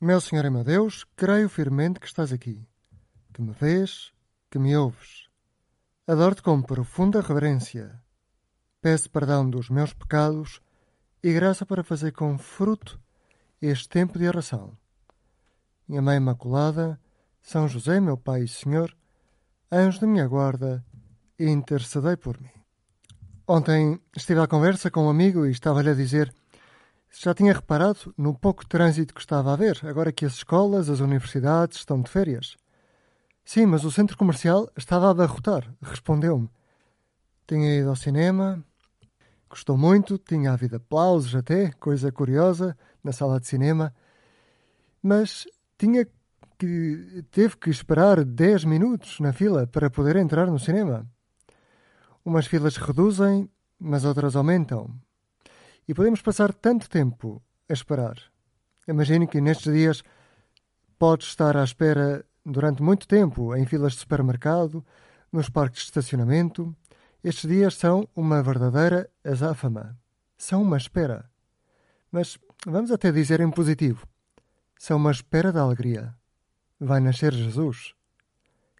Meu Senhor e meu Deus, creio firmemente que estás aqui, que me vês, que me ouves. Adoro-te com profunda reverência. Peço perdão dos meus pecados e graça para fazer com fruto este tempo de oração. Minha Mãe Imaculada, São José, meu Pai e Senhor, anjo de minha guarda, intercedei por mim. Ontem estive à conversa com um amigo e estava-lhe a dizer já tinha reparado no pouco trânsito que estava a haver, agora que as escolas, as universidades estão de férias. Sim, mas o centro comercial estava a abarrotar, respondeu-me. Tinha ido ao cinema, gostou muito, tinha havido aplausos até, coisa curiosa, na sala de cinema, mas tinha que teve que esperar 10 minutos na fila para poder entrar no cinema. Umas filas reduzem, mas outras aumentam. E podemos passar tanto tempo a esperar. Imagine que nestes dias pode estar à espera durante muito tempo em filas de supermercado, nos parques de estacionamento. Estes dias são uma verdadeira azáfama. São uma espera. Mas vamos até dizer em positivo. São uma espera da alegria. Vai nascer Jesus.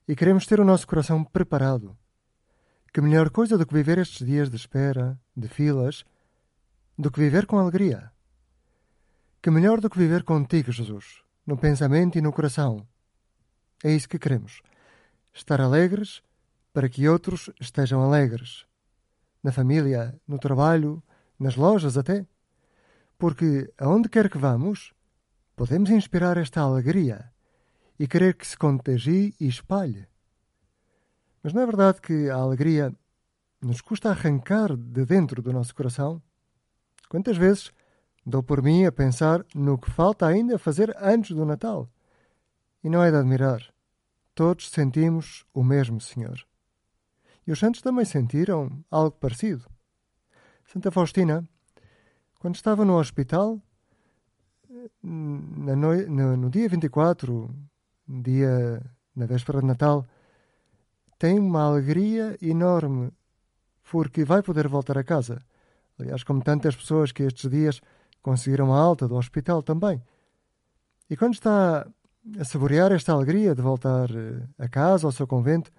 E queremos ter o nosso coração preparado. Que melhor coisa do que viver estes dias de espera, de filas, do que viver com alegria. Que melhor do que viver contigo, Jesus, no pensamento e no coração. É isso que queremos. Estar alegres para que outros estejam alegres. Na família, no trabalho, nas lojas até. Porque aonde quer que vamos, podemos inspirar esta alegria e querer que se contagie e espalhe. Mas não é verdade que a alegria nos custa arrancar de dentro do nosso coração? Quantas vezes dou por mim a pensar no que falta ainda fazer antes do Natal? E não é de admirar. Todos sentimos o mesmo Senhor. E os santos também sentiram algo parecido. Santa Faustina, quando estava no hospital, no, no, no dia 24, dia na véspera de Natal, tem uma alegria enorme porque vai poder voltar a casa. Aliás, como tantas pessoas que estes dias conseguiram a alta do hospital também. E quando está a saborear esta alegria de voltar eh, a casa, ao seu convento,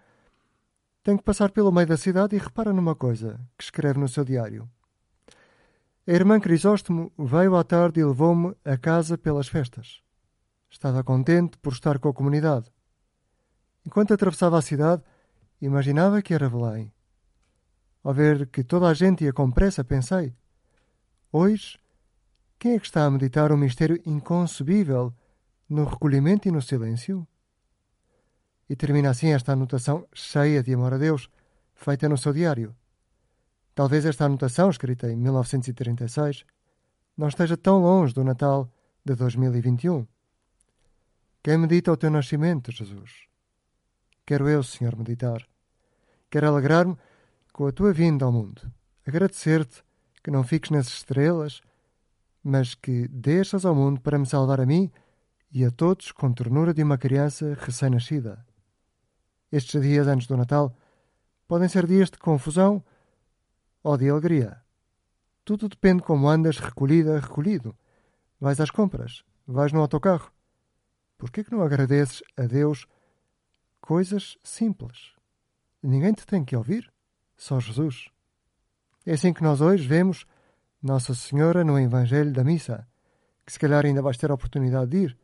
tem que passar pelo meio da cidade e repara numa coisa que escreve no seu diário. A irmã Crisóstomo veio à tarde e levou-me a casa pelas festas. Estava contente por estar com a comunidade. Enquanto atravessava a cidade, imaginava que era Belém. Ao ver que toda a gente ia com pressa, pensei: hoje, quem é que está a meditar um mistério inconcebível no recolhimento e no silêncio? E termina assim esta anotação cheia de amor a Deus, feita no seu diário. Talvez esta anotação, escrita em 1936, não esteja tão longe do Natal de 2021. Quem medita o teu nascimento, Jesus? Quero eu, Senhor, meditar. Quero alegrar-me com a tua vinda ao mundo. Agradecer-te que não fiques nas estrelas, mas que deixas ao mundo para me salvar a mim e a todos com ternura de uma criança recém-nascida. Estes dias antes do Natal podem ser dias de confusão ou de alegria. Tudo depende como andas recolhida, recolhido. Vais às compras, vais no autocarro. Por que, que não agradeces a Deus coisas simples? Ninguém te tem que ouvir só Jesus. É assim que nós hoje vemos Nossa Senhora no Evangelho da Missa, que se calhar ainda vais ter a oportunidade de ir,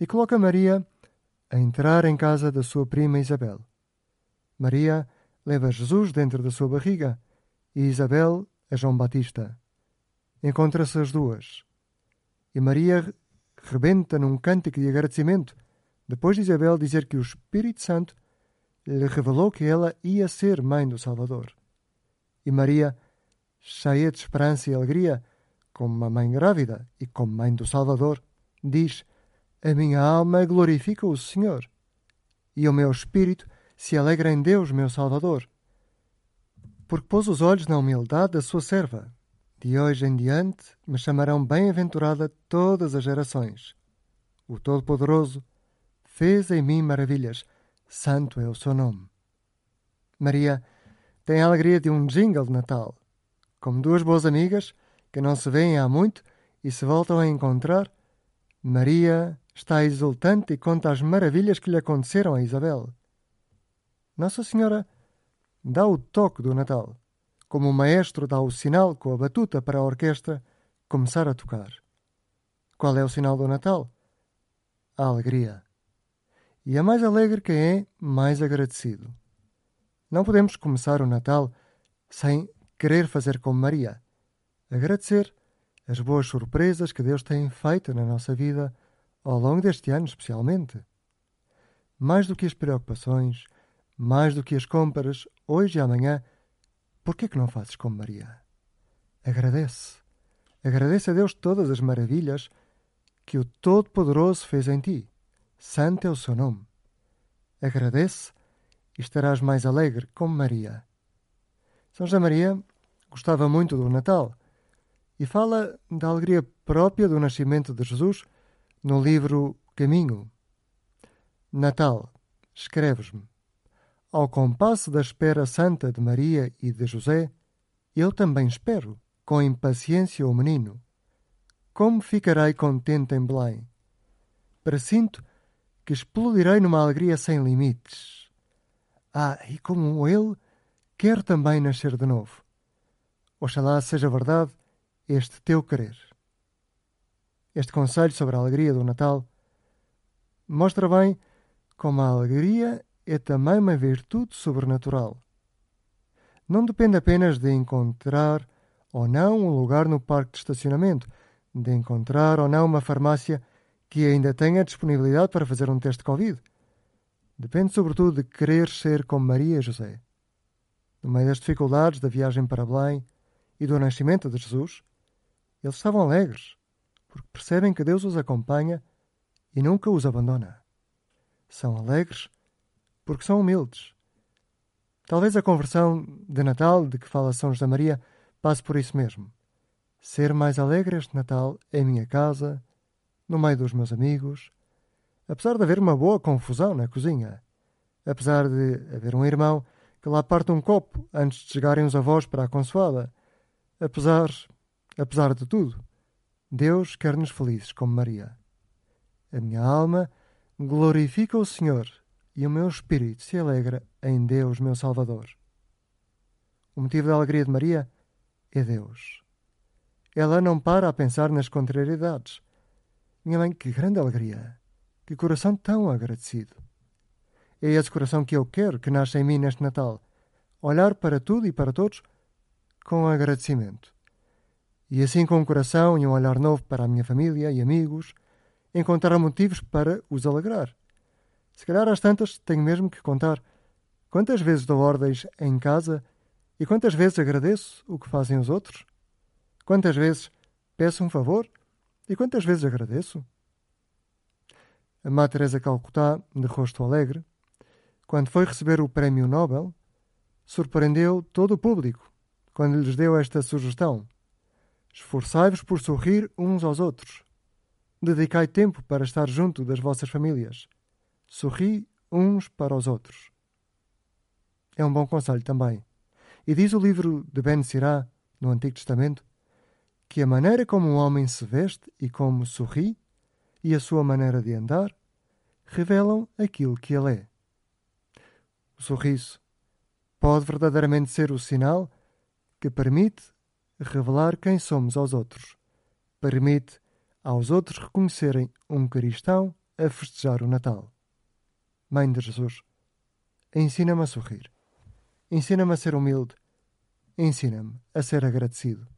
e coloca Maria a entrar em casa da sua prima Isabel. Maria leva Jesus dentro da sua barriga e Isabel a João Batista. Encontra-se as duas. E Maria rebenta num cântico de agradecimento, depois de Isabel dizer que o Espírito Santo lhe revelou que ela ia ser mãe do Salvador. E Maria, cheia de esperança e alegria, como uma mãe grávida e como mãe do Salvador, diz: A minha alma glorifica o Senhor, e o meu espírito se alegra em Deus, meu Salvador, porque pôs os olhos na humildade da sua serva. De hoje em diante me chamarão bem-aventurada todas as gerações. O Todo-Poderoso fez em mim maravilhas Santo é o seu nome. Maria tem a alegria de um jingle de Natal, como duas boas amigas que não se veem há muito e se voltam a encontrar, Maria está exultante e conta as maravilhas que lhe aconteceram a Isabel. Nossa Senhora dá o toque do Natal, como o maestro dá o sinal com a batuta para a orquestra começar a tocar. Qual é o sinal do Natal? A alegria. E é mais alegre quem é mais agradecido. Não podemos começar o Natal sem querer fazer como Maria. Agradecer as boas surpresas que Deus tem feito na nossa vida ao longo deste ano, especialmente. Mais do que as preocupações, mais do que as compras, hoje e amanhã, por que é que não fazes como Maria? Agradece. Agradece a Deus todas as maravilhas que o Todo-Poderoso fez em ti. Santo é o seu nome. Agradece e estarás mais alegre como Maria. São José Maria gostava muito do Natal e fala da alegria própria do nascimento de Jesus no livro Caminho. Natal, escreves-me. Ao compasso da espera santa de Maria e de José, eu também espero, com impaciência, o menino. Como ficarei contente em Belém? Presinto que explodirei numa alegria sem limites. Ah, e como ele, quero também nascer de novo. Oxalá seja verdade este teu querer. Este conselho sobre a alegria do Natal mostra bem como a alegria é também uma virtude sobrenatural. Não depende apenas de encontrar ou não um lugar no parque de estacionamento, de encontrar ou não uma farmácia que ainda tenha disponibilidade para fazer um teste de Covid. Depende sobretudo de querer ser como Maria e José. No meio das dificuldades da viagem para Belém e do nascimento de Jesus, eles estavam alegres, porque percebem que Deus os acompanha e nunca os abandona. São alegres porque são humildes. Talvez a conversão de Natal de que fala São José Maria passe por isso mesmo. Ser mais alegre este Natal em minha casa, no meio dos meus amigos, apesar de haver uma boa confusão na cozinha, apesar de haver um irmão que lá parte um copo antes de chegarem os avós para a consoada, apesar Apesar de tudo, Deus quer-nos felizes como Maria. A minha alma glorifica o Senhor e o meu espírito se alegra em Deus, meu Salvador. O motivo da alegria de Maria é Deus. Ela não para a pensar nas contrariedades. Minha mãe, que grande alegria! Que coração tão agradecido! É esse coração que eu quero que nasça em mim neste Natal. Olhar para tudo e para todos com agradecimento e assim com um coração e um olhar novo para a minha família e amigos, encontrar motivos para os alegrar. Se calhar às tantas tenho mesmo que contar quantas vezes dou ordens em casa e quantas vezes agradeço o que fazem os outros, quantas vezes peço um favor e quantas vezes agradeço. A Má Teresa Calcutá, de rosto alegre, quando foi receber o Prémio Nobel, surpreendeu todo o público quando lhes deu esta sugestão Esforçai-vos por sorrir uns aos outros. Dedicai tempo para estar junto das vossas famílias. Sorri uns para os outros. É um bom conselho também. E diz o livro de Ben Sirá, no Antigo Testamento, que a maneira como um homem se veste e como sorri, e a sua maneira de andar, revelam aquilo que ele é. O sorriso pode verdadeiramente ser o sinal que permite revelar quem somos aos outros. Permite aos outros reconhecerem um cristão a festejar o Natal. Mãe de Jesus, ensina-me a sorrir. Ensina-me a ser humilde. Ensina-me a ser agradecido.